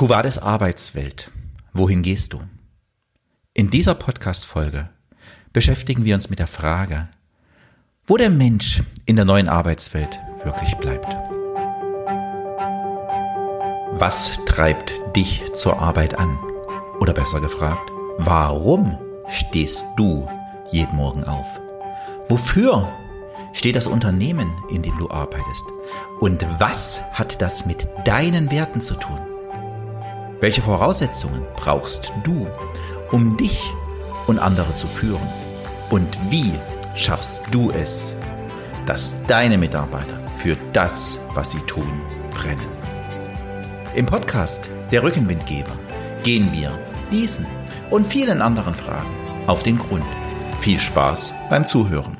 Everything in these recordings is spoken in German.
Kuvades Arbeitswelt. Wohin gehst du? In dieser Podcast-Folge beschäftigen wir uns mit der Frage, wo der Mensch in der neuen Arbeitswelt wirklich bleibt. Was treibt dich zur Arbeit an? Oder besser gefragt, warum stehst du jeden Morgen auf? Wofür steht das Unternehmen, in dem du arbeitest? Und was hat das mit deinen Werten zu tun? Welche Voraussetzungen brauchst du, um dich und andere zu führen? Und wie schaffst du es, dass deine Mitarbeiter für das, was sie tun, brennen? Im Podcast Der Rückenwindgeber gehen wir diesen und vielen anderen Fragen auf den Grund. Viel Spaß beim Zuhören.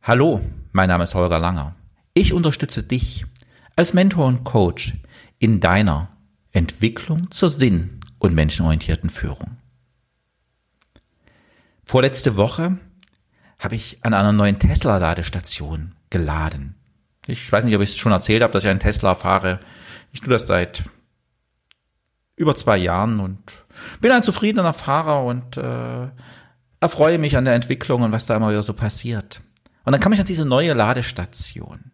Hallo, mein Name ist Holger Langer. Ich unterstütze dich als Mentor und Coach in deiner Entwicklung zur sinn- und menschenorientierten Führung. Vorletzte Woche habe ich an einer neuen Tesla-Ladestation geladen. Ich weiß nicht, ob ich es schon erzählt habe, dass ich einen Tesla fahre. Ich tue das seit über zwei Jahren und bin ein zufriedener Fahrer und äh, erfreue mich an der Entwicklung und was da immer wieder so passiert. Und dann kam ich an diese neue Ladestation.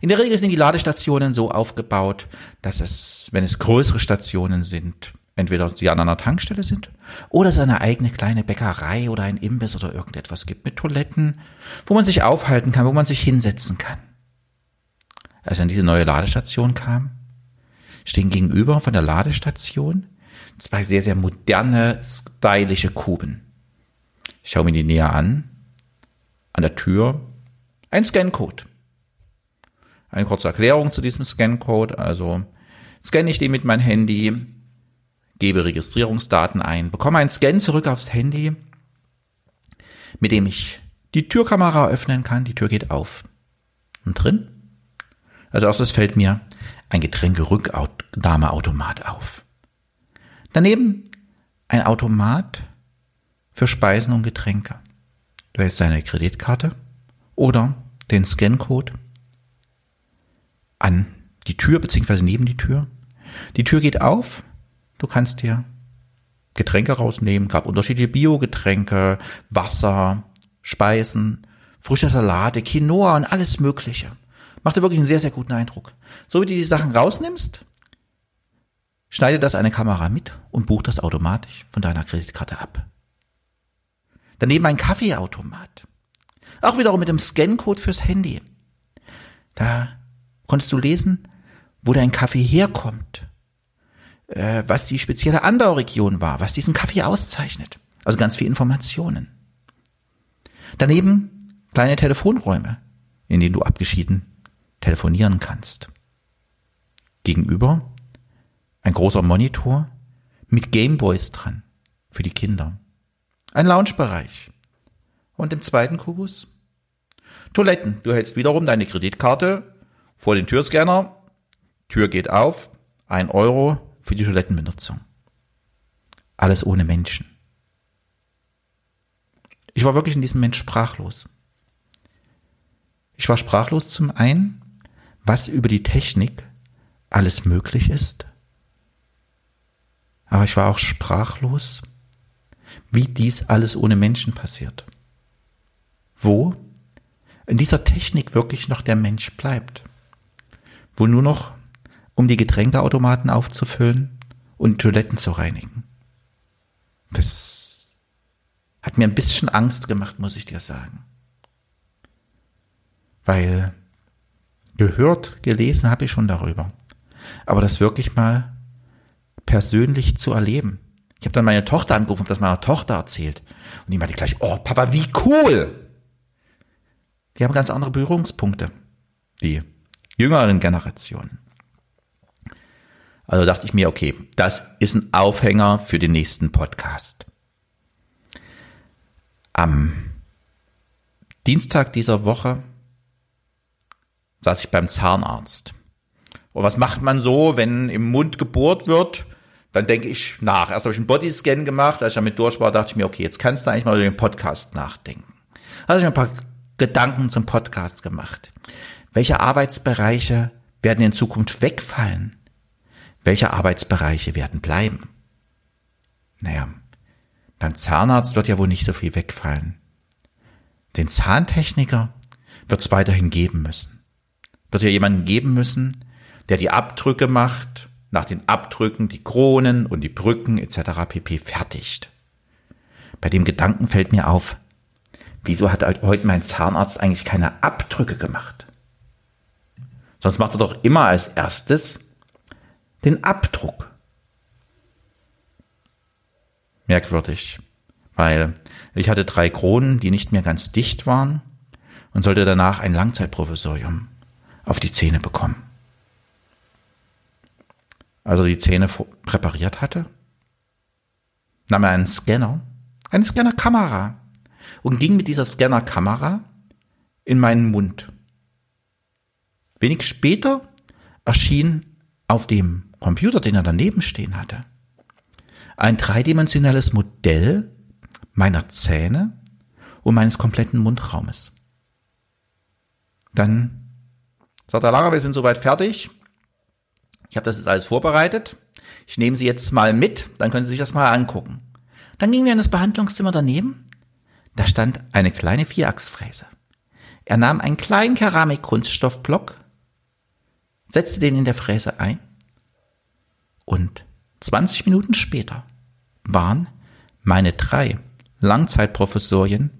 In der Regel sind die Ladestationen so aufgebaut, dass es, wenn es größere Stationen sind, entweder sie an einer Tankstelle sind oder es eine eigene kleine Bäckerei oder ein Imbiss oder irgendetwas gibt mit Toiletten, wo man sich aufhalten kann, wo man sich hinsetzen kann. Als an diese neue Ladestation kam, stehen gegenüber von der Ladestation zwei sehr, sehr moderne, stylische Kuben. Ich schaue mir die näher an. An der Tür ein Scancode. Eine kurze Erklärung zu diesem Scancode. Also scanne ich den mit meinem Handy, gebe Registrierungsdaten ein, bekomme einen Scan zurück aufs Handy, mit dem ich die Türkamera öffnen kann. Die Tür geht auf. Und drin? Als erstes fällt mir ein Getränke-Rücknahmeautomat auf. Daneben ein Automat für Speisen und Getränke. Du hältst deine Kreditkarte oder den Scancode an die Tür beziehungsweise neben die Tür. Die Tür geht auf. Du kannst dir Getränke rausnehmen. Gab unterschiedliche Biogetränke, Wasser, Speisen, frische Salate, Quinoa und alles Mögliche. Macht dir wirklich einen sehr, sehr guten Eindruck. So wie du die Sachen rausnimmst, schneide das eine Kamera mit und bucht das automatisch von deiner Kreditkarte ab. Daneben ein Kaffeeautomat. Auch wiederum mit dem Scancode fürs Handy. Da konntest du lesen, wo dein Kaffee herkommt, äh, was die spezielle Anbauregion war, was diesen Kaffee auszeichnet. Also ganz viele Informationen. Daneben kleine Telefonräume, in denen du abgeschieden telefonieren kannst. Gegenüber ein großer Monitor mit Gameboys dran für die Kinder. Ein Loungebereich. Und im zweiten Kubus Toiletten. Du hältst wiederum deine Kreditkarte vor den Türscanner, Tür geht auf, ein Euro für die Toilettenbenutzung. Alles ohne Menschen. Ich war wirklich in diesem Mensch sprachlos. Ich war sprachlos zum einen, was über die Technik alles möglich ist, aber ich war auch sprachlos, wie dies alles ohne Menschen passiert. Wo in dieser Technik wirklich noch der Mensch bleibt wohl nur noch, um die Getränkeautomaten aufzufüllen und Toiletten zu reinigen. Das hat mir ein bisschen Angst gemacht, muss ich dir sagen. Weil gehört, gelesen habe ich schon darüber. Aber das wirklich mal persönlich zu erleben. Ich habe dann meine Tochter angerufen, habe das meiner Tochter erzählt. Und die meinte gleich, oh Papa, wie cool! Die haben ganz andere Berührungspunkte. Die jüngeren Generationen. Also dachte ich mir, okay, das ist ein Aufhänger für den nächsten Podcast. Am Dienstag dieser Woche saß ich beim Zahnarzt. Und was macht man so, wenn im Mund gebohrt wird? Dann denke ich nach. Erst habe ich einen Bodyscan gemacht, als ich damit durch war, dachte ich mir, okay, jetzt kannst du eigentlich mal über den Podcast nachdenken. Also ich mir ein paar Gedanken zum Podcast gemacht. Welche Arbeitsbereiche werden in Zukunft wegfallen? welche Arbeitsbereiche werden bleiben? Naja, beim Zahnarzt wird ja wohl nicht so viel wegfallen. Den Zahntechniker wird es weiterhin geben müssen. Wird ja jemanden geben müssen, der die Abdrücke macht, nach den Abdrücken die Kronen und die Brücken etc. pp. fertigt. Bei dem Gedanken fällt mir auf, wieso hat halt heute mein Zahnarzt eigentlich keine Abdrücke gemacht? Sonst macht er doch immer als erstes den Abdruck. Merkwürdig, weil ich hatte drei Kronen, die nicht mehr ganz dicht waren und sollte danach ein Langzeitprovisorium auf die Zähne bekommen. Also die Zähne präpariert hatte, nahm er einen Scanner, eine Scannerkamera und ging mit dieser Scannerkamera in meinen Mund. Wenig später erschien auf dem Computer, den er daneben stehen hatte, ein dreidimensionales Modell meiner Zähne und meines kompletten Mundraumes. Dann sagt er, Langer, wir sind soweit fertig. Ich habe das jetzt alles vorbereitet. Ich nehme Sie jetzt mal mit, dann können Sie sich das mal angucken. Dann gingen wir in das Behandlungszimmer daneben. Da stand eine kleine Vierachsfräse. Er nahm einen kleinen Keramik-Kunststoffblock, setzte den in der Fräse ein und 20 Minuten später waren meine drei Langzeitprofessorien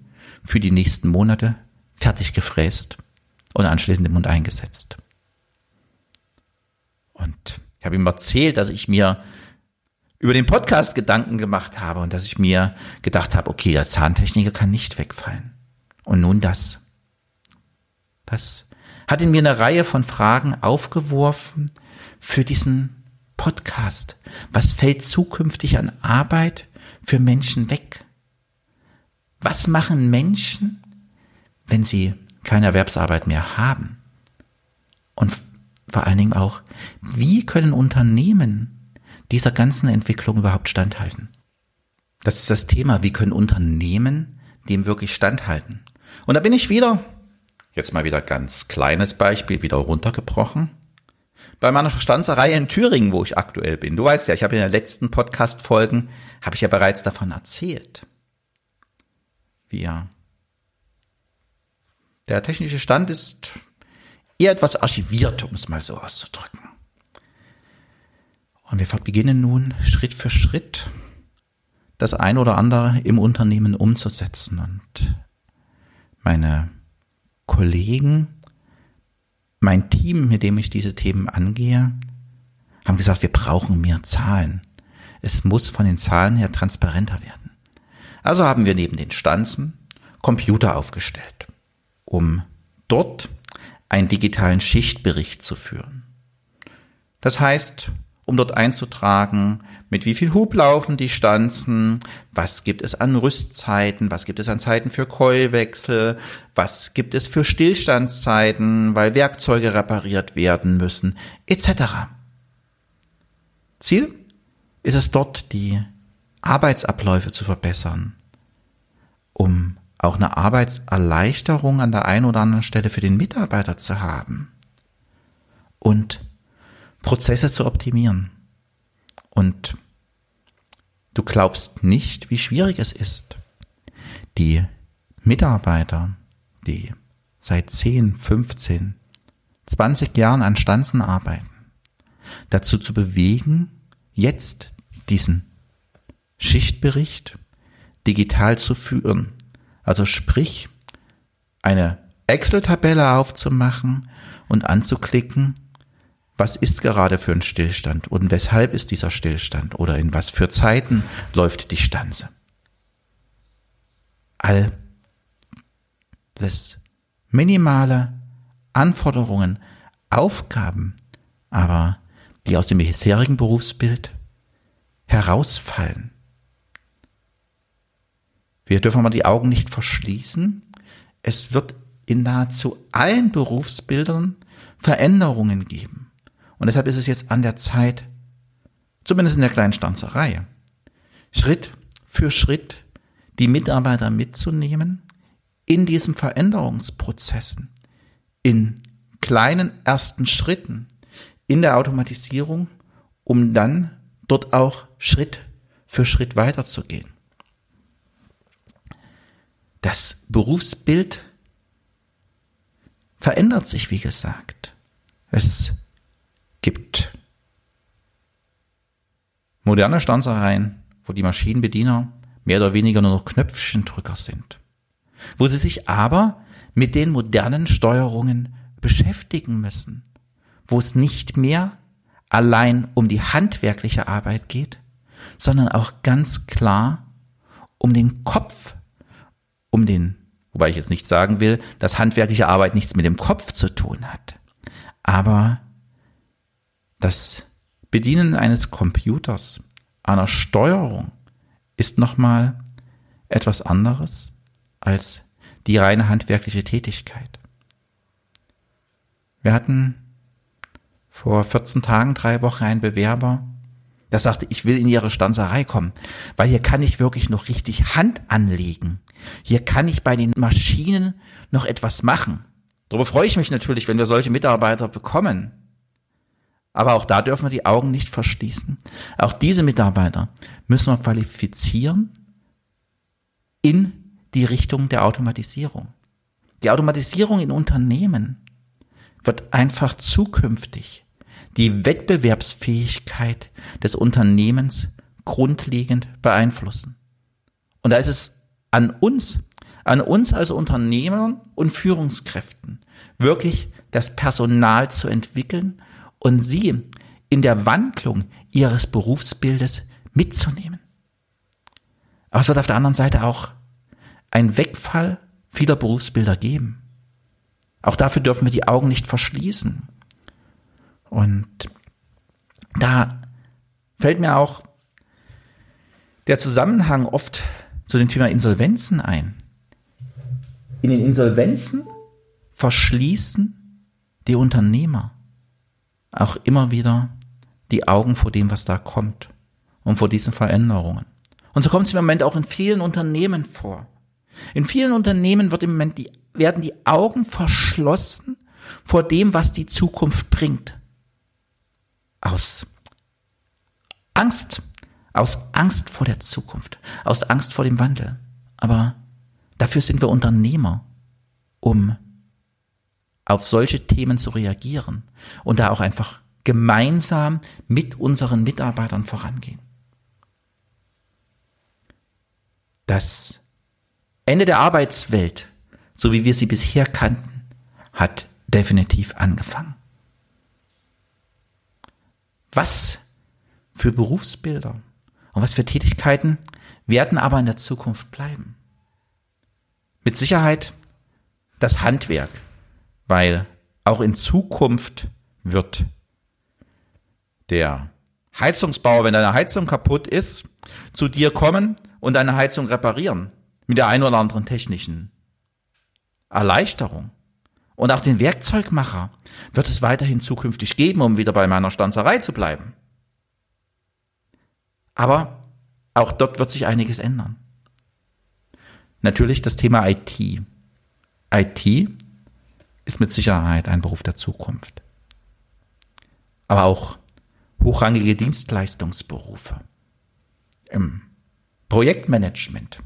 für die nächsten Monate fertig gefräst und anschließend im Mund eingesetzt. Und ich habe ihm erzählt, dass ich mir über den Podcast Gedanken gemacht habe und dass ich mir gedacht habe, okay, der Zahntechniker kann nicht wegfallen. Und nun das. Das hat in mir eine Reihe von Fragen aufgeworfen für diesen Podcast. Was fällt zukünftig an Arbeit für Menschen weg? Was machen Menschen, wenn sie keine Erwerbsarbeit mehr haben? Und vor allen Dingen auch, wie können Unternehmen dieser ganzen Entwicklung überhaupt standhalten? Das ist das Thema, wie können Unternehmen dem wirklich standhalten? Und da bin ich wieder, jetzt mal wieder ganz kleines Beispiel, wieder runtergebrochen, bei meiner Stanzerei in Thüringen, wo ich aktuell bin. Du weißt ja, ich habe in den letzten Podcast-Folgen, habe ich ja bereits davon erzählt. Wir. Der technische Stand ist eher etwas archiviert, um es mal so auszudrücken. Und wir beginnen nun Schritt für Schritt das ein oder andere im Unternehmen umzusetzen. Und meine Kollegen mein Team, mit dem ich diese Themen angehe, haben gesagt, wir brauchen mehr Zahlen. Es muss von den Zahlen her transparenter werden. Also haben wir neben den Stanzen Computer aufgestellt, um dort einen digitalen Schichtbericht zu führen. Das heißt, um dort einzutragen, mit wie viel Hub laufen die Stanzen, was gibt es an Rüstzeiten, was gibt es an Zeiten für Keulwechsel, was gibt es für Stillstandszeiten, weil Werkzeuge repariert werden müssen, etc. Ziel ist es dort, die Arbeitsabläufe zu verbessern, um auch eine Arbeitserleichterung an der einen oder anderen Stelle für den Mitarbeiter zu haben und Prozesse zu optimieren. Und du glaubst nicht, wie schwierig es ist, die Mitarbeiter, die seit 10, 15, 20 Jahren an Stanzen arbeiten, dazu zu bewegen, jetzt diesen Schichtbericht digital zu führen. Also sprich, eine Excel-Tabelle aufzumachen und anzuklicken, was ist gerade für ein Stillstand und weshalb ist dieser Stillstand oder in was für Zeiten läuft die Stanze. All das minimale Anforderungen, Aufgaben, aber die aus dem bisherigen Berufsbild herausfallen. Wir dürfen aber die Augen nicht verschließen. Es wird in nahezu allen Berufsbildern Veränderungen geben. Und deshalb ist es jetzt an der Zeit, zumindest in der kleinen Stanzerei, Schritt für Schritt die Mitarbeiter mitzunehmen in diesen Veränderungsprozessen, in kleinen ersten Schritten, in der Automatisierung um dann dort auch Schritt für Schritt weiterzugehen. Das Berufsbild verändert sich, wie gesagt. Es gibt moderne Stanzereien, wo die Maschinenbediener mehr oder weniger nur noch Knöpfchendrücker sind. Wo sie sich aber mit den modernen Steuerungen beschäftigen müssen. Wo es nicht mehr allein um die handwerkliche Arbeit geht, sondern auch ganz klar um den Kopf, um den, wobei ich jetzt nicht sagen will, dass handwerkliche Arbeit nichts mit dem Kopf zu tun hat. Aber das Bedienen eines Computers, einer Steuerung, ist nochmal etwas anderes als die reine handwerkliche Tätigkeit. Wir hatten vor 14 Tagen, drei Wochen einen Bewerber, der sagte, ich will in Ihre Stanzerei kommen, weil hier kann ich wirklich noch richtig Hand anlegen. Hier kann ich bei den Maschinen noch etwas machen. Darüber freue ich mich natürlich, wenn wir solche Mitarbeiter bekommen. Aber auch da dürfen wir die Augen nicht verschließen. Auch diese Mitarbeiter müssen wir qualifizieren in die Richtung der Automatisierung. Die Automatisierung in Unternehmen wird einfach zukünftig die Wettbewerbsfähigkeit des Unternehmens grundlegend beeinflussen. Und da ist es an uns, an uns als Unternehmern und Führungskräften, wirklich das Personal zu entwickeln und sie in der Wandlung ihres Berufsbildes mitzunehmen. Aber es wird auf der anderen Seite auch ein Wegfall vieler Berufsbilder geben. Auch dafür dürfen wir die Augen nicht verschließen. Und da fällt mir auch der Zusammenhang oft zu dem Thema Insolvenzen ein. In den Insolvenzen verschließen die Unternehmer auch immer wieder die Augen vor dem, was da kommt und vor diesen Veränderungen. Und so kommt es im Moment auch in vielen Unternehmen vor. In vielen Unternehmen wird im Moment die, werden die Augen verschlossen vor dem, was die Zukunft bringt. Aus Angst, aus Angst vor der Zukunft, aus Angst vor dem Wandel. Aber dafür sind wir Unternehmer, um auf solche Themen zu reagieren und da auch einfach gemeinsam mit unseren Mitarbeitern vorangehen. Das Ende der Arbeitswelt, so wie wir sie bisher kannten, hat definitiv angefangen. Was für Berufsbilder und was für Tätigkeiten werden aber in der Zukunft bleiben? Mit Sicherheit das Handwerk, weil auch in Zukunft wird der Heizungsbauer, wenn deine Heizung kaputt ist, zu dir kommen und deine Heizung reparieren. Mit der ein oder anderen technischen Erleichterung. Und auch den Werkzeugmacher wird es weiterhin zukünftig geben, um wieder bei meiner Stanzerei zu bleiben. Aber auch dort wird sich einiges ändern. Natürlich das Thema IT. IT ist mit Sicherheit ein Beruf der Zukunft. Aber auch hochrangige Dienstleistungsberufe im Projektmanagement.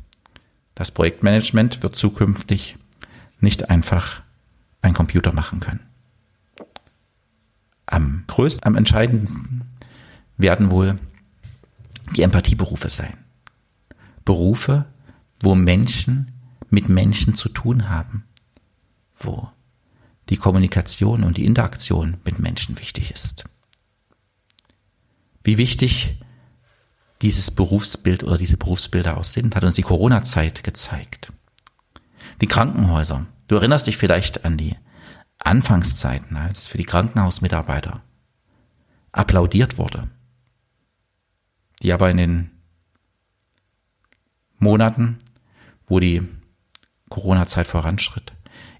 Das Projektmanagement wird zukünftig nicht einfach ein Computer machen können. Am größten, am entscheidendsten werden wohl die Empathieberufe sein. Berufe, wo Menschen mit Menschen zu tun haben, wo die Kommunikation und die Interaktion mit Menschen wichtig ist. Wie wichtig dieses Berufsbild oder diese Berufsbilder auch sind, hat uns die Corona-Zeit gezeigt. Die Krankenhäuser. Du erinnerst dich vielleicht an die Anfangszeiten, als für die Krankenhausmitarbeiter applaudiert wurde, die aber in den Monaten, wo die Corona-Zeit voranschritt,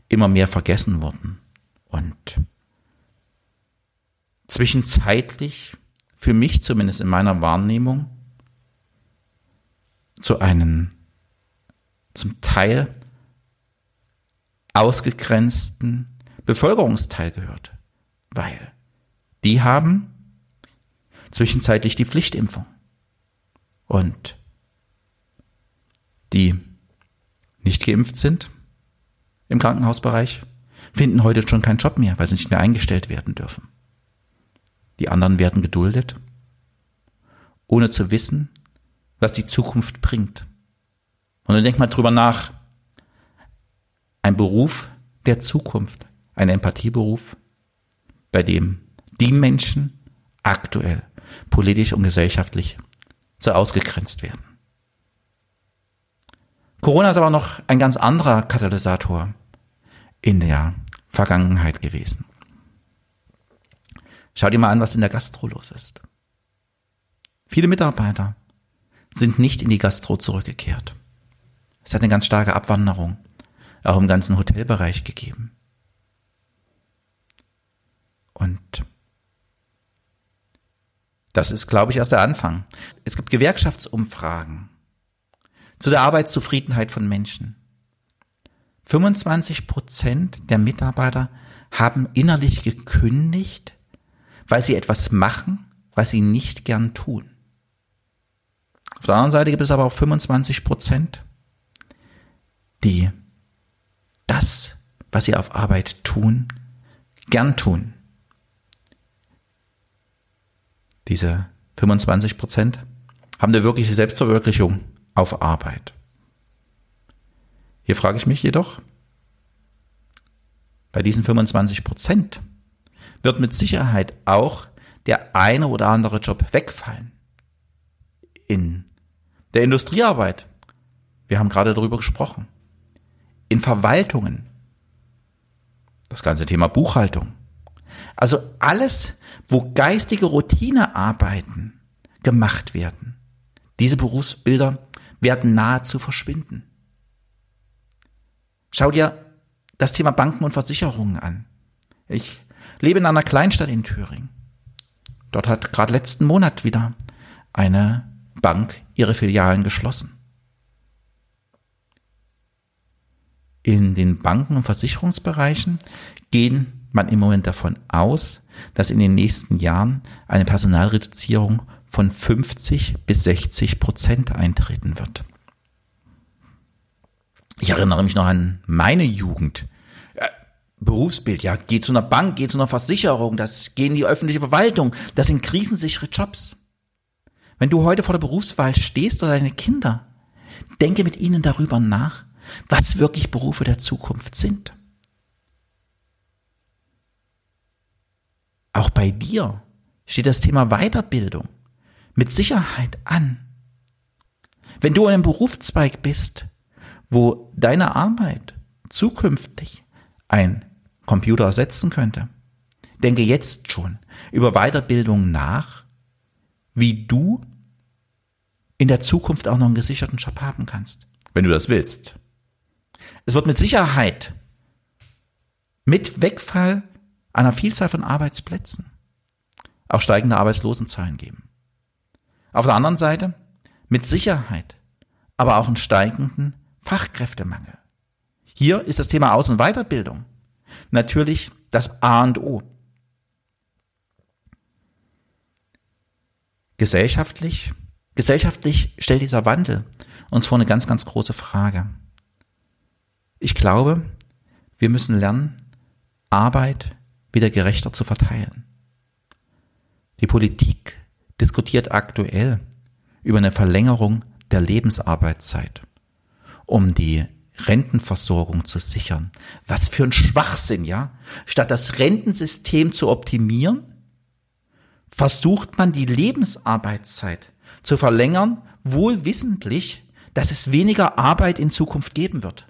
immer mehr vergessen wurden und zwischenzeitlich, für mich zumindest in meiner Wahrnehmung, zu einem zum Teil ausgegrenzten Bevölkerungsteil gehört, weil die haben zwischenzeitlich die Pflichtimpfung. Und die nicht geimpft sind im Krankenhausbereich, finden heute schon keinen Job mehr, weil sie nicht mehr eingestellt werden dürfen. Die anderen werden geduldet, ohne zu wissen, was die Zukunft bringt. Und dann denkt mal drüber nach. Ein Beruf der Zukunft, ein Empathieberuf, bei dem die Menschen aktuell politisch und gesellschaftlich so ausgegrenzt werden. Corona ist aber noch ein ganz anderer Katalysator in der Vergangenheit gewesen. Schau dir mal an, was in der Gastro los ist. Viele Mitarbeiter sind nicht in die Gastro zurückgekehrt. Es hat eine ganz starke Abwanderung, auch im ganzen Hotelbereich gegeben. Und das ist, glaube ich, erst der Anfang. Es gibt Gewerkschaftsumfragen zu der Arbeitszufriedenheit von Menschen. 25 Prozent der Mitarbeiter haben innerlich gekündigt, weil sie etwas machen, was sie nicht gern tun. Auf der anderen Seite gibt es aber auch 25 Prozent, die das, was sie auf Arbeit tun, gern tun. Diese 25 Prozent haben eine wirkliche Selbstverwirklichung auf Arbeit. Hier frage ich mich jedoch, bei diesen 25 Prozent wird mit Sicherheit auch der eine oder andere Job wegfallen. In der Industriearbeit, wir haben gerade darüber gesprochen, in Verwaltungen, das ganze Thema Buchhaltung. Also alles, wo geistige Routinearbeiten gemacht werden. Diese Berufsbilder werden nahezu verschwinden. Schau dir das Thema Banken und Versicherungen an. Ich lebe in einer Kleinstadt in Thüringen. Dort hat gerade letzten Monat wieder eine Bank ihre Filialen geschlossen. In den Banken- und Versicherungsbereichen gehen man im Moment davon aus, dass in den nächsten Jahren eine Personalreduzierung von 50 bis 60 Prozent eintreten wird. Ich erinnere mich noch an meine Jugend. Berufsbild, ja, geh zu einer Bank, geh zu einer Versicherung, das geh in die öffentliche Verwaltung, das sind krisensichere Jobs. Wenn du heute vor der Berufswahl stehst oder deine Kinder, denke mit ihnen darüber nach, was wirklich Berufe der Zukunft sind. Auch bei dir steht das Thema Weiterbildung mit Sicherheit an. Wenn du in einem Berufszweig bist, wo deine Arbeit zukünftig ein Computer ersetzen könnte, denke jetzt schon über Weiterbildung nach, wie du in der Zukunft auch noch einen gesicherten Job haben kannst, wenn du das willst. Es wird mit Sicherheit mit Wegfall einer Vielzahl von Arbeitsplätzen auch steigende Arbeitslosenzahlen geben. Auf der anderen Seite mit Sicherheit aber auch einen steigenden Fachkräftemangel. Hier ist das Thema Aus- und Weiterbildung natürlich das A und O. Gesellschaftlich, gesellschaftlich stellt dieser Wandel uns vor eine ganz, ganz große Frage. Ich glaube, wir müssen lernen, Arbeit wieder gerechter zu verteilen. Die Politik diskutiert aktuell über eine Verlängerung der Lebensarbeitszeit, um die Rentenversorgung zu sichern. Was für ein Schwachsinn, ja? Statt das Rentensystem zu optimieren, versucht man die Lebensarbeitszeit zu verlängern, wohl wissentlich, dass es weniger Arbeit in Zukunft geben wird.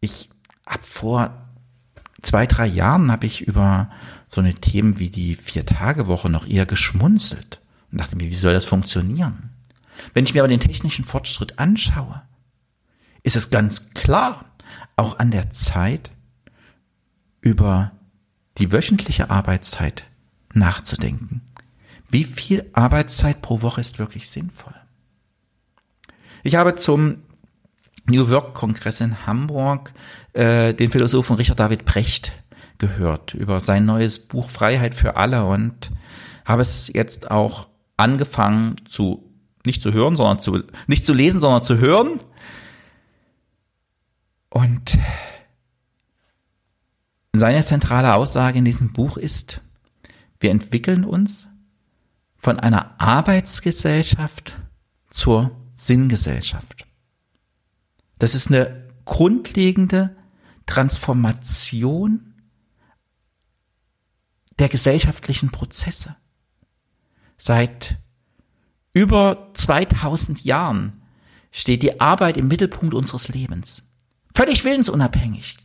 Ich hab vor zwei, drei Jahren habe ich über so eine Themen wie die Vier-Tage-Woche noch eher geschmunzelt und dachte mir, wie soll das funktionieren? Wenn ich mir aber den technischen Fortschritt anschaue, ist es ganz klar, auch an der Zeit, über die wöchentliche Arbeitszeit nachzudenken. Wie viel Arbeitszeit pro Woche ist wirklich sinnvoll? Ich habe zum New Work Kongress in Hamburg äh, den Philosophen Richard David Brecht gehört über sein neues Buch Freiheit für alle und habe es jetzt auch angefangen zu nicht zu hören, sondern zu nicht zu lesen, sondern zu hören. Und seine zentrale Aussage in diesem Buch ist, wir entwickeln uns von einer Arbeitsgesellschaft zur Sinngesellschaft. Das ist eine grundlegende Transformation der gesellschaftlichen Prozesse. Seit über 2000 Jahren steht die Arbeit im Mittelpunkt unseres Lebens. Völlig willensunabhängig.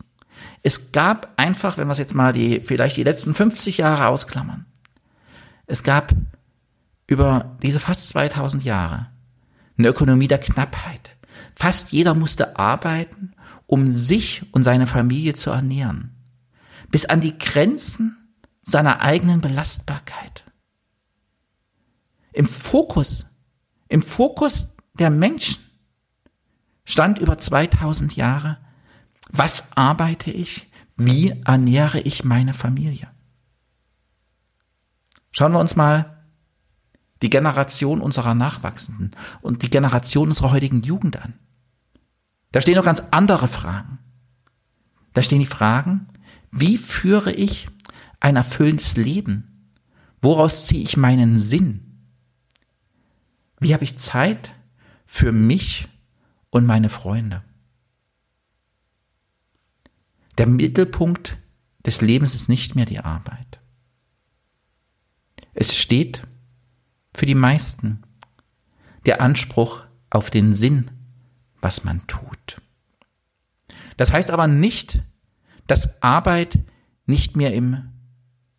Es gab einfach, wenn wir es jetzt mal die, vielleicht die letzten 50 Jahre ausklammern, es gab über diese fast 2000 Jahre eine Ökonomie der Knappheit. Fast jeder musste arbeiten, um sich und seine Familie zu ernähren. Bis an die Grenzen seiner eigenen Belastbarkeit. Im Fokus, im Fokus der Menschen stand über 2000 Jahre, was arbeite ich, wie ernähre ich meine Familie. Schauen wir uns mal die Generation unserer Nachwachsenden und die Generation unserer heutigen Jugend an. Da stehen noch ganz andere Fragen. Da stehen die Fragen, wie führe ich ein erfüllendes Leben? Woraus ziehe ich meinen Sinn? Wie habe ich Zeit für mich und meine Freunde? Der Mittelpunkt des Lebens ist nicht mehr die Arbeit. Es steht für die meisten der Anspruch auf den Sinn, was man tut. Das heißt aber nicht, dass Arbeit nicht mehr im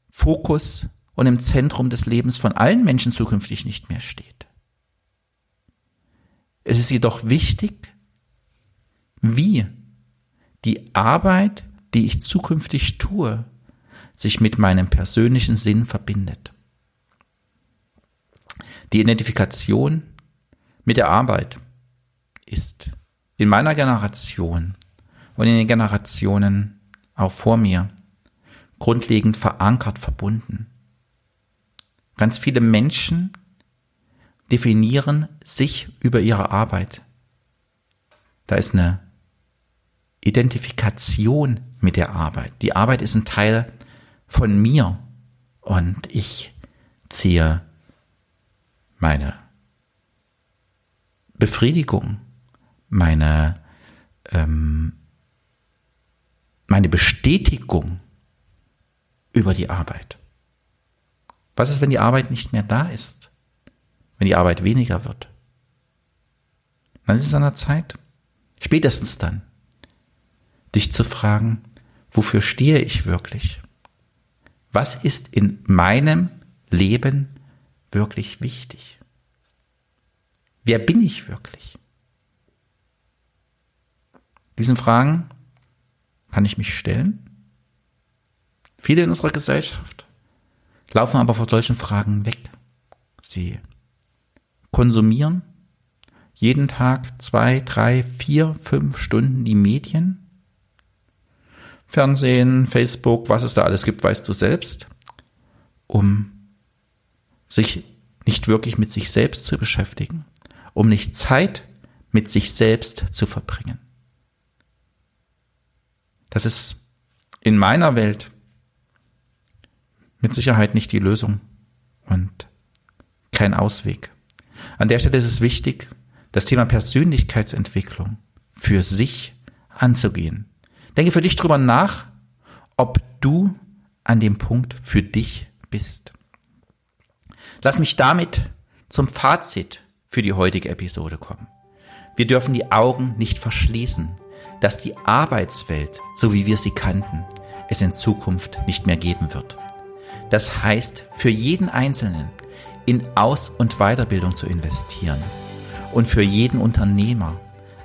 Fokus und im Zentrum des Lebens von allen Menschen zukünftig nicht mehr steht. Es ist jedoch wichtig, wie die Arbeit, die ich zukünftig tue, sich mit meinem persönlichen Sinn verbindet. Die Identifikation mit der Arbeit ist in meiner Generation und in den Generationen auch vor mir grundlegend verankert verbunden. Ganz viele Menschen definieren sich über ihre Arbeit. Da ist eine Identifikation mit der Arbeit. Die Arbeit ist ein Teil von mir und ich ziehe meine Befriedigung, meine, ähm, meine Bestätigung über die Arbeit. Was ist, wenn die Arbeit nicht mehr da ist? Wenn die Arbeit weniger wird? Dann ist es an der Zeit, spätestens dann, dich zu fragen, wofür stehe ich wirklich? Was ist in meinem Leben wirklich wichtig? Wer bin ich wirklich? Diesen Fragen kann ich mich stellen. Viele in unserer Gesellschaft laufen aber vor solchen Fragen weg. Sie konsumieren jeden Tag zwei, drei, vier, fünf Stunden die Medien. Fernsehen, Facebook, was es da alles gibt, weißt du selbst, um sich nicht wirklich mit sich selbst zu beschäftigen, um nicht Zeit mit sich selbst zu verbringen. Das ist in meiner Welt mit Sicherheit nicht die Lösung und kein Ausweg. An der Stelle ist es wichtig, das Thema Persönlichkeitsentwicklung für sich anzugehen. Denke für dich drüber nach, ob du an dem Punkt für dich bist. Lass mich damit zum Fazit für die heutige Episode kommen. Wir dürfen die Augen nicht verschließen, dass die Arbeitswelt, so wie wir sie kannten, es in Zukunft nicht mehr geben wird. Das heißt, für jeden Einzelnen in Aus- und Weiterbildung zu investieren und für jeden Unternehmer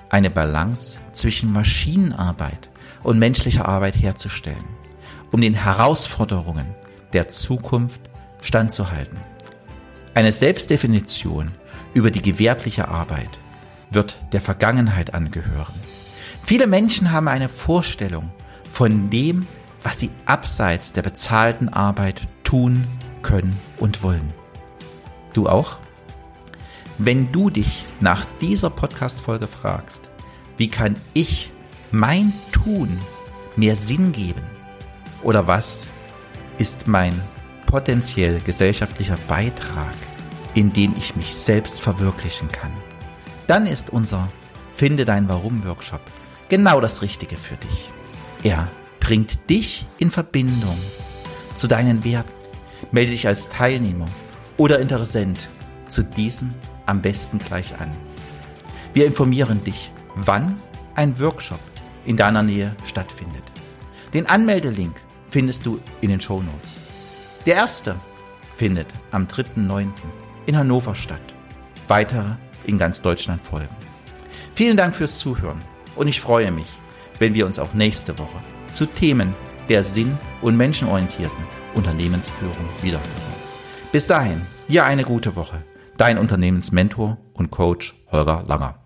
eine Balance zwischen Maschinenarbeit und menschlicher Arbeit herzustellen, um den Herausforderungen der Zukunft standzuhalten. Eine Selbstdefinition über die gewerbliche Arbeit wird der Vergangenheit angehören. Viele Menschen haben eine Vorstellung von dem, was sie abseits der bezahlten Arbeit tun können und wollen. Du auch? Wenn du dich nach dieser Podcast-Folge fragst, wie kann ich mein Tun mehr Sinn geben? Oder was ist mein potenziell gesellschaftlicher Beitrag, in dem ich mich selbst verwirklichen kann? Dann ist unser Finde dein Warum-Workshop genau das Richtige für dich. Er bringt dich in Verbindung zu deinen Werten. Melde dich als Teilnehmer oder Interessent zu diesem am besten gleich an. Wir informieren dich, wann ein Workshop in deiner Nähe stattfindet. Den Anmeldelink findest du in den Show Notes. Der erste findet am 3.9. in Hannover statt. Weitere in ganz Deutschland folgen. Vielen Dank fürs Zuhören und ich freue mich, wenn wir uns auch nächste Woche zu Themen der sinn- und menschenorientierten Unternehmensführung wiederhören. Bis dahin, dir eine gute Woche. Dein Unternehmensmentor und Coach Holger Langer.